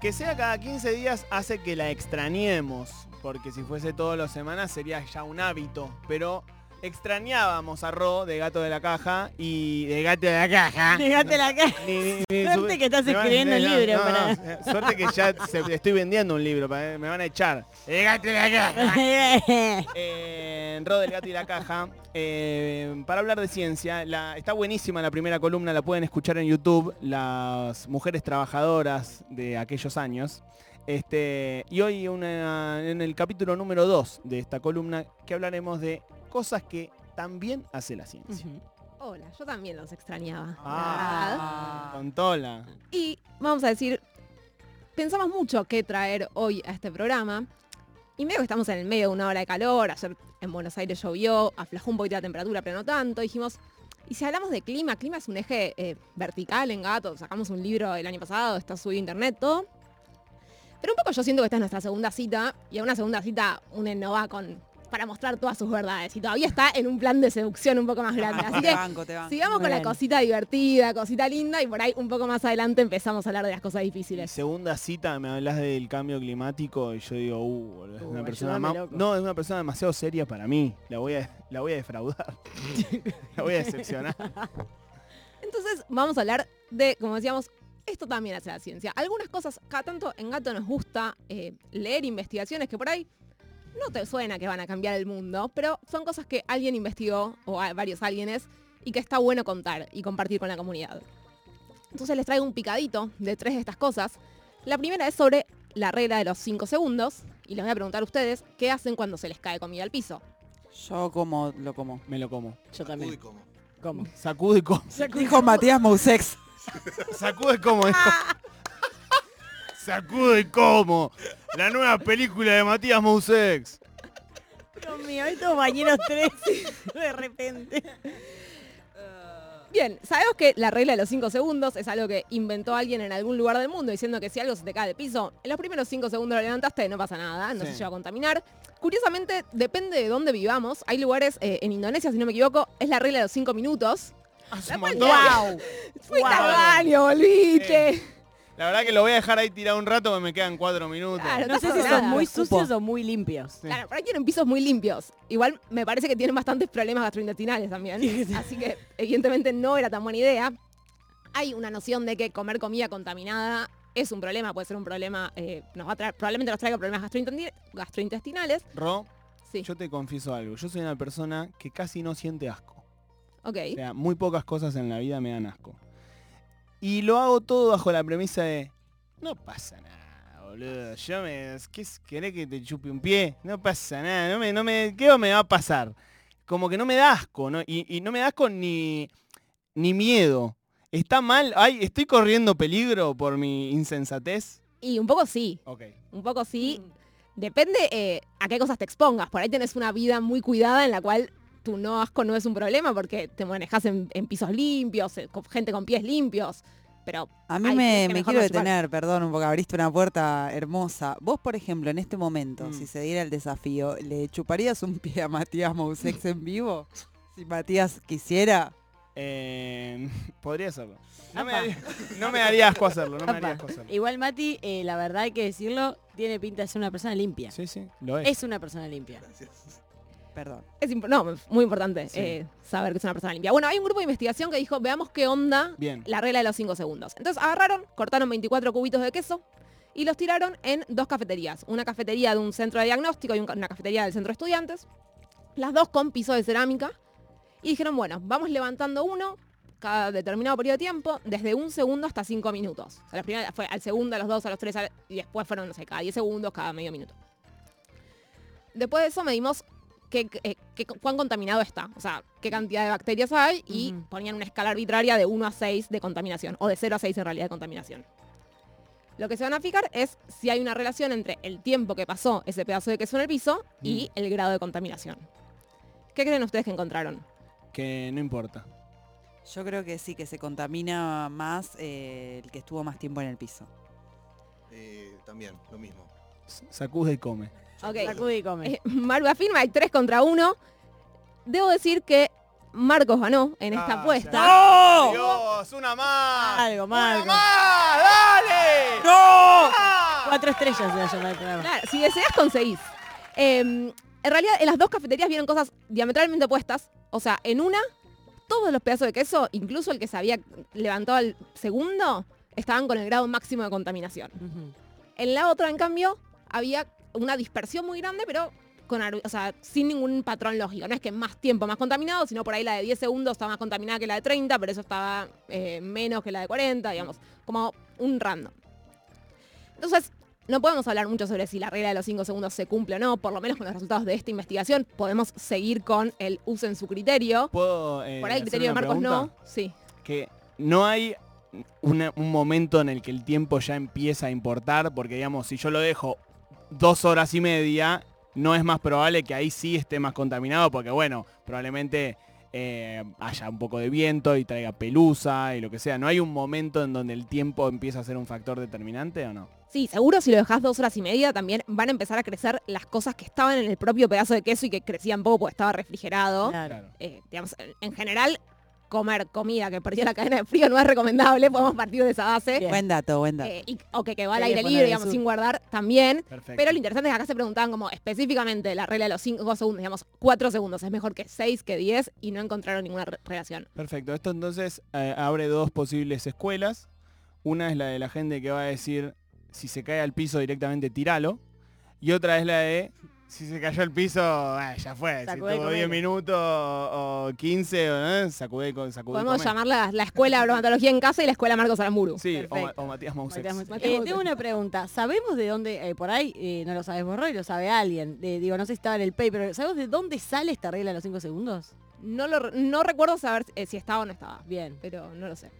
Que sea cada 15 días hace que la extrañemos, porque si fuese todas las semanas sería ya un hábito, pero extrañábamos a Ro de Gato de la Caja y de Gato de la Caja. Fíjate la cara. Ni- ni- ni Suerte su- que estás escribiendo un no, libro no, para- no, eh, suerte que ya se- estoy vendiendo un libro, pa- me van a echar. De Gato de la Caja. Eh, Ro del Gato y la Caja. eh, para hablar de ciencia, la- está buenísima la primera columna, la pueden escuchar en YouTube, las mujeres trabajadoras de aquellos años. Este, y hoy una- en el capítulo número 2 de esta columna que hablaremos de cosas que también hace la ciencia. Hola, yo también los extrañaba. Ah, con Tola. Y vamos a decir, pensamos mucho qué traer hoy a este programa. Y medio que estamos en el medio de una hora de calor, ayer en Buenos Aires llovió, aflojó un poquito la temperatura, pero no tanto. Dijimos, y si hablamos de clima, clima es un eje eh, vertical en gato, sacamos un libro el año pasado, está subido a internet, todo. Pero un poco yo siento que esta es nuestra segunda cita, y a una segunda cita uno no va con para mostrar todas sus verdades, y todavía está en un plan de seducción un poco más grande. Así te que banco, te banco. Sigamos con la cosita divertida, cosita linda y por ahí un poco más adelante empezamos a hablar de las cosas Y difíciles. segunda cita, me hablas del cambio climático y yo digo, uh, boludo, es Uh, una persona loco. No, es una persona demasiado seria para mí. La voy a, la voy a defraudar. la voy a decepcionar. Entonces vamos a hablar de, como decíamos, esto también hace la ciencia. Algunas cosas, cada tanto en Gato nos gusta eh, leer investigaciones que por ahí no te suena que van a cambiar el mundo, pero son cosas que alguien investigó, o hay varios alguienes, y que está bueno contar y compartir con la comunidad. Entonces les traigo un picadito de tres de estas cosas. La primera es sobre la regla de los 5 segundos, y les voy a preguntar a ustedes qué hacen cuando se les cae comida al piso. Yo como lo como. Me lo como. Yo también. como. ¿Cómo? Sacude y como. Dijo Matías Mousex. Sacude y como. dijo. Sacude y como. La nueva película de Matías Mousex. Dios mío, estos bañeros tres de repente. Bien, sabemos que la regla de los 5 segundos es algo que inventó alguien en algún lugar del mundo diciendo que si algo se te cae de piso, en los primeros 5 segundos lo levantaste, no pasa nada, no Sí. se lleva a contaminar. Curiosamente, depende de dónde vivamos. Hay lugares, eh, en Indonesia, si no me equivoco, es la regla de los 5 minutos. Hace un cual- montón. ¡Wow! Fuiste Wow. al baño, volviste. La verdad que lo voy a dejar ahí tirado un rato porque me quedan cuatro minutos. Claro, No sé si nada. son muy sucios o muy limpios. Sí. Claro, por ahí tienen pisos muy limpios. Igual me parece que tienen bastantes problemas gastrointestinales también. Así que evidentemente no era tan buena idea. Hay una noción de que comer comida contaminada es un problema, puede ser un problema, eh, nos va a traer, probablemente nos traiga problemas gastrointestinales. Ro, Sí, yo te confieso algo. Yo soy una persona que casi no siente asco. Ok. O sea, muy pocas cosas en la vida me dan asco. Y lo hago todo bajo la premisa de, no pasa nada, boludo. Yo me, ¿qué es- querés que te chupe un pie? No pasa nada, no me, no me, ¿qué me va a pasar? Como que no me da asco, ¿no? Y, y no me da asco ni, ni miedo. Está mal, ay, estoy corriendo peligro por mi insensatez. Y un poco sí, Ok. un poco sí. Depende eh, a qué cosas te expongas. Por ahí tenés una vida muy cuidada en la cual tu no asco no es un problema porque te manejas en, en pisos limpios, eh, con gente con pies limpios. Pero A mí me, quiero chupar. detener, perdón, porque abriste una puerta hermosa. Vos, por ejemplo, en este momento, Mm. si se diera el desafío, ¿le chuparías un pie a Matías Mousex en vivo? Si Matías quisiera. Eh, podría hacerlo. No me, daría, no me daría asco hacerlo, no me daría asco hacerlo. Igual Mati, eh, la verdad hay que decirlo, tiene pinta de ser una persona limpia. Sí, sí, lo es. Es una persona limpia. Perdón. Es no, muy importante Sí. eh, saber que es una persona limpia. Bueno, hay un grupo de investigación que dijo, veamos qué onda Bien. la regla de los 5 segundos. Entonces agarraron, cortaron 24 cubitos de queso y los tiraron en dos cafeterías. Una cafetería de un centro de diagnóstico y una cafetería del centro de estudiantes. Las dos con piso de cerámica. Y dijeron, bueno, vamos levantando uno cada determinado periodo de tiempo, desde un segundo hasta cinco minutos. O sea, la primera fue al segundo, a los dos, a los tres, y después fueron, no sé, cada 10 segundos, cada medio minuto. Después de eso medimos qué, eh, qué- cuán contaminado está, o sea, qué cantidad de bacterias hay y ponían una escala arbitraria de 1 a 6 de contaminación, o de 0 a 6 en realidad de contaminación. Lo que se van a fijar es si hay una relación entre el tiempo que pasó ese pedazo de queso en el piso y el grado de contaminación. ¿Qué creen ustedes que encontraron? Que no importa. Yo creo que sí, que se contamina más eh, el que estuvo más tiempo en el piso. Eh, también, lo mismo. Sacude y come. Ok. Sacude y come. Eh, Maru afirma, hay 3 contra 1. Debo decir que Marcos ganó en esta Ah, apuesta. ya. Dios, una más. Algo, ¡Una Marcos. más! ¡Dale! ¡No! ¡Ah! Cuatro estrellas se va a llamar el programa. Claro, si deseas, conseguís. Eh, en realidad, en las dos cafeterías vieron cosas diametralmente opuestas. O sea, en una, todos los pedazos de queso, incluso el que se había levantado al segundo, estaban con el grado máximo de contaminación. En la otra, en cambio, había una dispersión muy grande, pero con, o sea, sin ningún patrón lógico. No es que más tiempo más contaminado, sino por ahí la de 10 segundos está más contaminada que la de 30, pero eso estaba eh, menos que la de 40, digamos, como un random. Entonces, no podemos hablar mucho sobre si la regla de los 5 segundos se cumple o no, por lo menos con los resultados de esta investigación. Podemos seguir con el uso en su criterio. ¿Puedo eh, Por ahí el criterio de Marcos pregunta? no. Sí. Que no hay una- un momento en el que el tiempo ya empieza a importar, porque digamos, si yo lo dejo dos horas y media, no es más probable que ahí sí esté más contaminado, porque bueno, probablemente eh, haya un poco de viento y traiga pelusa y lo que sea. ¿No hay un momento en donde el tiempo empieza a ser un factor determinante o no? Sí, seguro si lo dejas dos horas y media también van a empezar a crecer las cosas que estaban en el propio pedazo de queso y que crecían poco porque estaba refrigerado. Claro. Eh, digamos, en general, comer comida que perdió la cadena de frío no es recomendable, podemos partir de esa base. Bien. Buen dato, buen dato. Eh, y- o que, que va al aire libre, digamos, sin guardar también. Perfecto. Pero lo interesante es que acá se preguntaban como específicamente la regla de los 5 segundos, digamos, 4 segundos es mejor que 6, que 10 y no encontraron ninguna re- relación. Perfecto. Esto entonces eh, abre dos posibles escuelas. Una es la de la gente que va a decir, si se cae al piso directamente tiralo. Y otra es la de, si se cayó al piso, ah, ya fue. Sacudé si tuvo 10 comelo. minutos o, o 15, o, eh, sacudé con sacudé. Podemos comé. llamarla la escuela de bromatología en casa y la escuela Marcos Aramburu. Sí, o, Matías. Matías Eh, tengo una pregunta. ¿Sabemos de dónde, eh, por ahí, eh, no lo sabes vos, Roy, lo sabe alguien? Digo, no sé si estaba en el paper, pero ¿sabemos de dónde sale esta regla de los 5 segundos? No, lo, no recuerdo saber eh, si estaba o no estaba, Bien. pero no lo sé.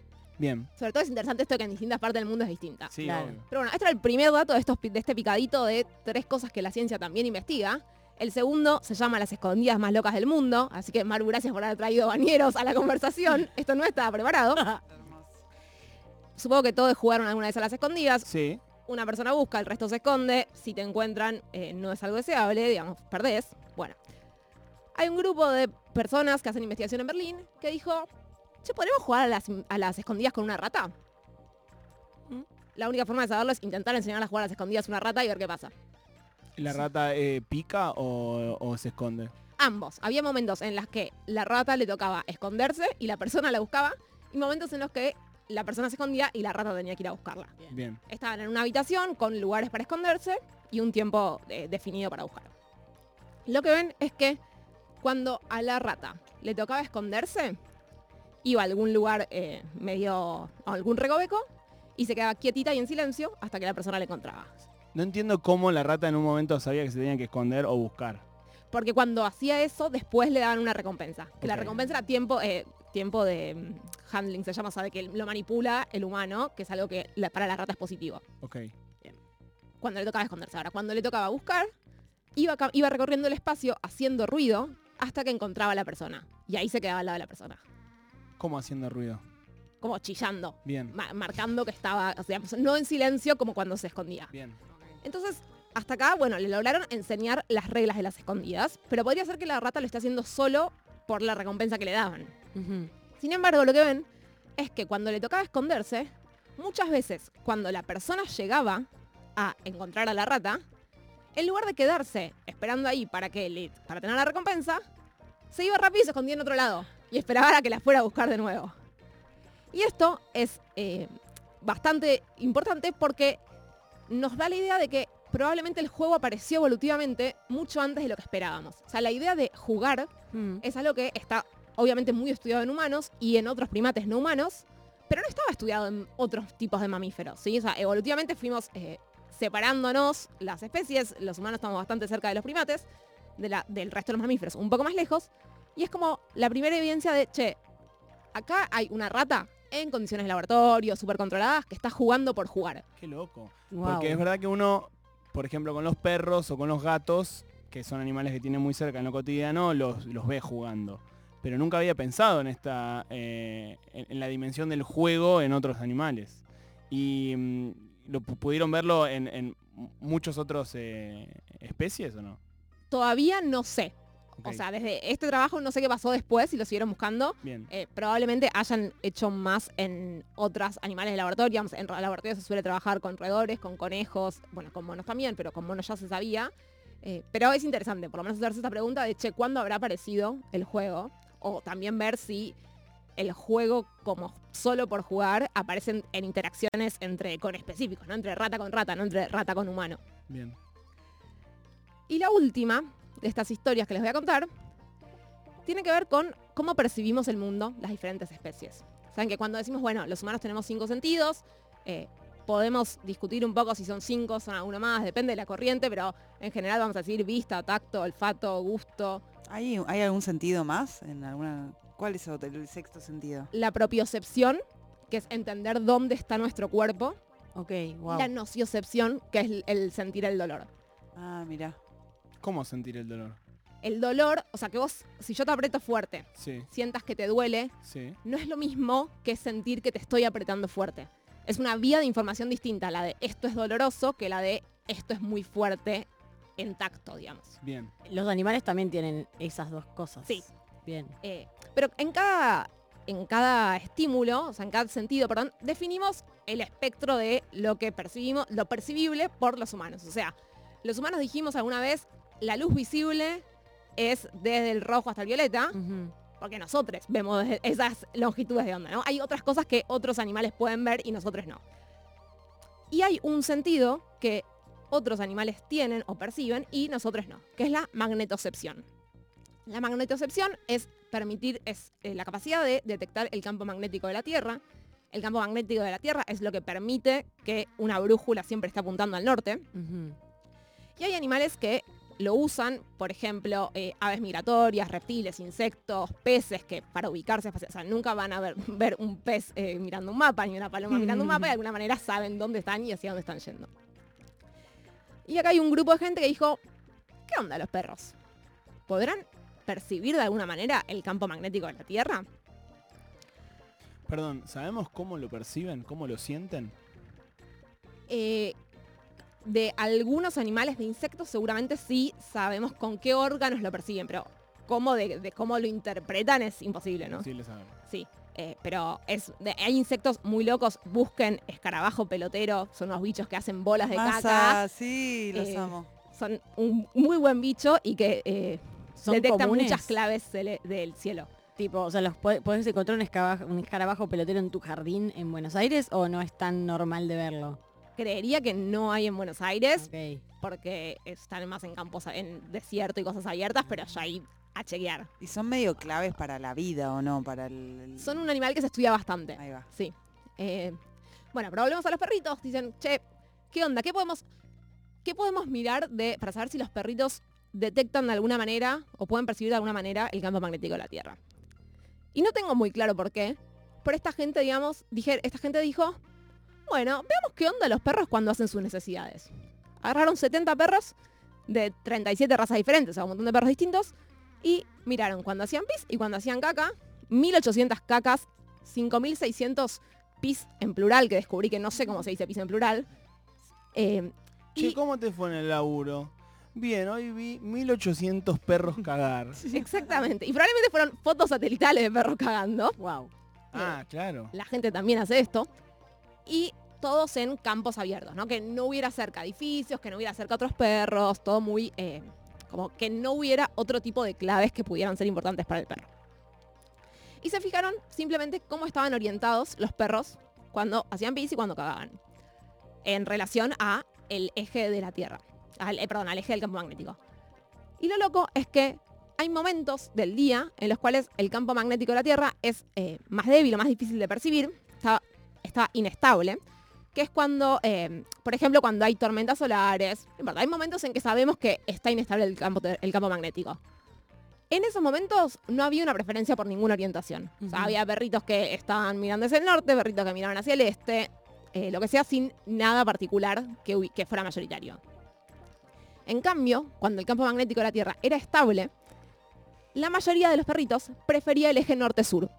Bien. Sobre todo es interesante esto que en distintas partes del mundo es distinta. Sí, Claro. obvio. Pero bueno, este era el primer dato de, estos, de este picadito de tres cosas que la ciencia también investiga. El segundo se llama las escondidas más locas del mundo, así que Maru, gracias por haber traído bañeros a la conversación. Esto no estaba preparado. Supongo que todos jugaron alguna vez a las escondidas. Sí. Una persona busca, el resto se esconde. Si te encuentran, eh, no es algo deseable, digamos, perdés. Bueno, hay un grupo de personas que hacen investigación en Berlín que dijo, che, ¿podemos jugar a las, a las escondidas con una rata? ¿Mm? La única forma de saberlo es intentar enseñar a jugar a las escondidas a una rata y ver qué pasa. ¿La rata eh, pica o, o se esconde? Ambos. Había momentos en los que la rata le tocaba esconderse y la persona la buscaba, y momentos en los que la persona se escondía y la rata tenía que ir a buscarla. Bien. Estaban en una habitación con lugares para esconderse y un tiempo eh, definido para buscar. Lo que ven es que cuando a la rata le tocaba esconderse, iba a algún lugar eh, medio, a algún recoveco, y se quedaba quietita y en silencio hasta que la persona le encontraba. No entiendo cómo la rata en un momento sabía que se tenía que esconder o buscar. Porque cuando hacía eso, después le daban una recompensa. Que la recompensa era tiempo, eh, tiempo de mm, handling, se llama, de que lo manipula el humano, que es algo que la- para la rata es positivo. Ok. Cuando le tocaba esconderse. Ahora, cuando le tocaba buscar, iba, iba recorriendo el espacio haciendo ruido hasta que encontraba a la persona. Y ahí se quedaba al lado de la persona. ¿Cómo haciendo ruido? Como chillando. Bien. ma- marcando que estaba, o sea, no en silencio como cuando se escondía. Bien. Entonces, hasta acá, bueno, le lograron enseñar las reglas de las escondidas, pero podría ser que la rata lo esté haciendo solo por la recompensa que le daban. Sin embargo, lo que ven es que cuando le tocaba esconderse, muchas veces cuando la persona llegaba a encontrar a la rata, en lugar de quedarse esperando ahí para, que le- para tener la recompensa, se iba rápido y se escondía en otro lado y esperaba a que la fuera a buscar de nuevo. Y esto es eh, bastante importante porque nos da la idea de que probablemente el juego apareció evolutivamente mucho antes de lo que esperábamos. O sea, la idea de jugar Mm. es algo que está obviamente muy estudiado en humanos y en otros primates no humanos, pero no estaba estudiado en otros tipos de mamíferos. ¿sí? O sea, evolutivamente fuimos eh, separándonos las especies, los humanos estamos bastante cerca de los primates, de la- del resto de los mamíferos un poco más lejos, y es como la primera evidencia de, che, acá hay una rata en condiciones de laboratorio, súper controladas, que está jugando por jugar. Qué loco. Porque es verdad que uno, por ejemplo, con los perros o con los gatos, que son animales que tienen muy cerca en lo cotidiano, los, los ve jugando. Pero nunca había pensado en esta, eh, en, en la dimensión del juego en otros animales. Y mm, lo pu- pudieron verlo en, en muchos otros eh, especies o no? Todavía no sé. O sea, desde este trabajo no sé qué pasó después, si lo siguieron buscando. bien. Eh, probablemente hayan hecho más en otros animales de laboratorio. Digamos, En ra- laboratorio se suele trabajar con roedores, con conejos, bueno, con monos también, pero con monos ya se sabía. Eh, pero es interesante, por lo menos hacerse esta pregunta de, che, ¿cuándo habrá aparecido el juego? O también ver si el juego como solo por jugar aparecen en interacciones entre con específicos, no entre rata con rata, no entre rata con humano. Bien. Y la última estas historias que les voy a contar tiene que ver con cómo percibimos el mundo, las diferentes especies. Saben que cuando decimos, bueno, los humanos tenemos cinco sentidos, eh, podemos discutir un poco si son cinco, son alguno más, depende de la corriente, pero en general vamos a decir vista, tacto, olfato, gusto. ¿Hay, ¿Hay algún sentido más? en alguna ¿Cuál es el sexto sentido? La propiocepción, que es entender dónde está nuestro cuerpo. Ok, wow. La nociocepción, que es el- el sentir el dolor. Ah, mira. ¿Cómo sentir el dolor? El dolor, o sea, que vos, si yo te aprieto fuerte, Sí, sientas que te duele, sí. no es lo mismo que sentir que te estoy apretando fuerte. Es una vía de información distinta, la de esto es doloroso, que la de esto es muy fuerte en tacto, digamos. Bien. Los animales también tienen esas dos cosas. Sí. Bien. Eh, pero en cada, en cada estímulo, o sea, en cada sentido, perdón, definimos el espectro de lo que percibimos, lo percibible por los humanos. O sea, los humanos dijimos alguna vez, la luz visible es desde el rojo hasta el violeta, porque nosotros vemos esas longitudes de onda, ¿no? Hay otras cosas que otros animales pueden ver y nosotros no. Y hay un sentido que otros animales tienen o perciben y nosotros no, que es la magnetocepción. La magnetocepción es permitir, es eh, la capacidad de detectar el campo magnético de la Tierra. El campo magnético de la Tierra es lo que permite que una brújula siempre esté apuntando al norte. Y hay animales que lo usan, por ejemplo, eh, aves migratorias, reptiles, insectos, peces, que para ubicarse, espaci- o sea, nunca van a ver, ver un pez eh, mirando un mapa, ni una paloma mirando un mapa, y de alguna manera saben dónde están y hacia dónde están yendo. Y acá hay un grupo de gente que dijo, ¿qué onda los perros? ¿Podrán percibir de alguna manera el campo magnético de la Tierra? Perdón, ¿sabemos cómo lo perciben? ¿Cómo lo sienten? Eh, de algunos animales de insectos seguramente sí sabemos con qué órganos lo persiguen, pero cómo de, de cómo lo interpretan es imposible, ¿no? Sí, le saben. Sí. eh, pero es de- hay insectos muy locos, busquen escarabajo pelotero, son unos bichos que hacen bolas de caca, Masa, sí, los Eh, amo. son un muy buen bicho y que eh, Son detectan comunes. muchas claves del cielo. Tipo, o sea, los ¿podés encontrar un escarabajo, un escarabajo pelotero en tu jardín en Buenos Aires o no es tan normal de verlo? Creería que no hay en Buenos Aires porque están más en campos, en desierto y cosas abiertas, pero ya hay a chequear. Y son medio claves para la vida, ¿o no? Para el... el- Son un animal que se estudia bastante. Ahí va. Sí. Eh, bueno, pero volvemos a los perritos. Dicen, che, ¿qué onda? ¿Qué podemos, qué podemos mirar de, para saber si los perritos detectan de alguna manera o pueden percibir de alguna manera el campo magnético de la Tierra? Y no tengo muy claro por qué. Pero esta gente, digamos, dije, esta gente dijo, bueno, veamos qué onda los perros cuando hacen sus necesidades. Agarraron 70 perros de 37 razas diferentes, o sea, un montón de perros distintos, y miraron cuando hacían pis y cuando hacían caca, 1800 cacas, 5600 pis en plural, que descubrí que no sé cómo se dice pis en plural. Eh, Che, y- ¿cómo te fue en el laburo? Bien, hoy vi 1800 perros cagar. exactamente. Y probablemente fueron fotos satelitales de perros cagando. Wow. Ah, claro. La gente también hace esto. Y todos en campos abiertos, ¿no? Que no hubiera cerca edificios, que no hubiera cerca otros perros, todo muy... eh, como que no hubiera otro tipo de claves que pudieran ser importantes para el perro. Y se fijaron simplemente cómo estaban orientados los perros cuando hacían pis y cuando cagaban. En relación a el eje de la Tierra. Al, eh, perdón, al eje del campo magnético. Y lo loco es que hay momentos del día en los cuales el campo magnético de la Tierra es eh, más débil o más difícil de percibir, está, inestable, que es cuando, eh, por ejemplo, cuando hay tormentas solares, en verdad, hay momentos en que sabemos que está inestable el campo, el campo magnético. En esos momentos no había una preferencia por ninguna orientación. O sea, había perritos que estaban mirando hacia el norte, perritos que miraban hacia el este, eh, lo que sea sin nada particular que, que fuera mayoritario. En cambio, cuando el campo magnético de la Tierra era estable, la mayoría de los perritos prefería el eje norte-sur.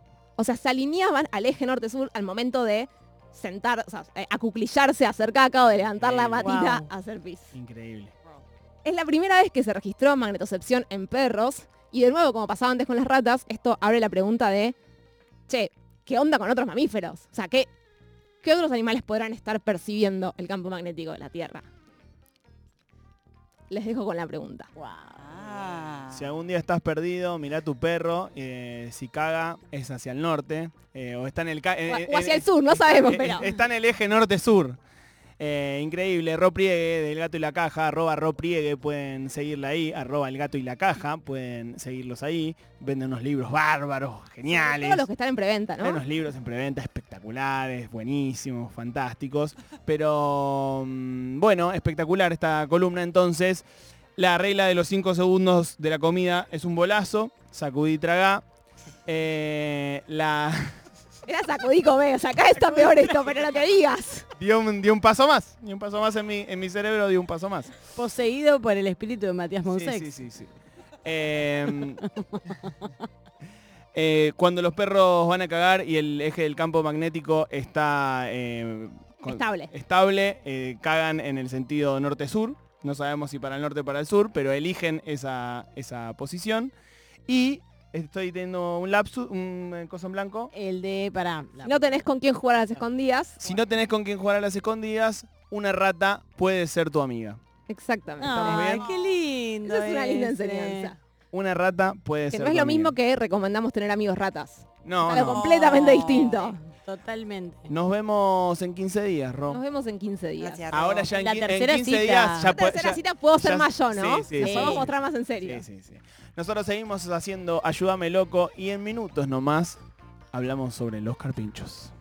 O sea, se alineaban al eje norte-sur al momento de sentar, o sea, eh, acuclillarse, hacer caca o de levantar la patita wow. a hacer pis. Increíble. Es la primera vez que se registró magnetocepción en perros Y de nuevo, como pasaba antes con las ratas, esto abre la pregunta de, che, ¿qué onda con otros mamíferos? O sea, ¿qué, qué otros animales podrán estar percibiendo el campo magnético de la Tierra? Les dejo con la pregunta. Ah. Si algún día estás perdido, mirá tu perro, eh, si caga es hacia el norte, eh, o está en el... eh, O- eh, o hacia el sur, no sabemos, pero- Está en el eje norte-sur. Eh, increíble, Ro Priegue del Gato y la Caja, arroba Ro Priegue, pueden seguirla ahí, arroba el Gato y la Caja, pueden seguirlos ahí, venden unos libros bárbaros, geniales. Todos los que están en preventa, Hay ¿no? unos libros en preventa espectaculares, buenísimos, fantásticos. Pero mm, bueno, espectacular esta columna entonces. La regla de los 5 segundos de la comida es un bolazo. Sacudí tragá. Eh, la Era sacudí comer, o sea, acá está peor esto, pero no te digas. dio, un, dio un paso más. Dio un paso más en mi, en mi cerebro, dio un paso más. Poseído por el espíritu de Matías Sí, Monsex. sí, sí, sí. Eh, eh, cuando los perros van a cagar y el eje del campo magnético está eh, con- Estable. estable, eh, cagan en el sentido norte-sur. No sabemos si para el norte o para el sur, pero eligen esa, esa posición. Y estoy teniendo un lapsus, un eh, coso en blanco. El de, para Si no tenés con quién jugar a las escondidas. Si no tenés con quién jugar a las escondidas, una rata puede ser tu amiga. Exactamente. ¿Estamos Ay, bien? qué lindo. Esa es una linda ese. enseñanza. Una rata puede Que ser no es tu lo amiga. mismo que recomendamos tener amigos ratas. No, Algo no. completamente distinto. Totalmente. Nos vemos en 15 días, Ro. Nos vemos en 15 días. Gracias, Ahora ya en, La en tercera 15 cita. días ya La puede- tercera ya- cita puedo ser ya- más yo, ¿no? Sí, sí, Nos sí. podemos mostrar más en serio. Sí, sí, sí. Nosotros seguimos haciendo Ayúdame Loco y en minutos nomás hablamos sobre los carpinchos.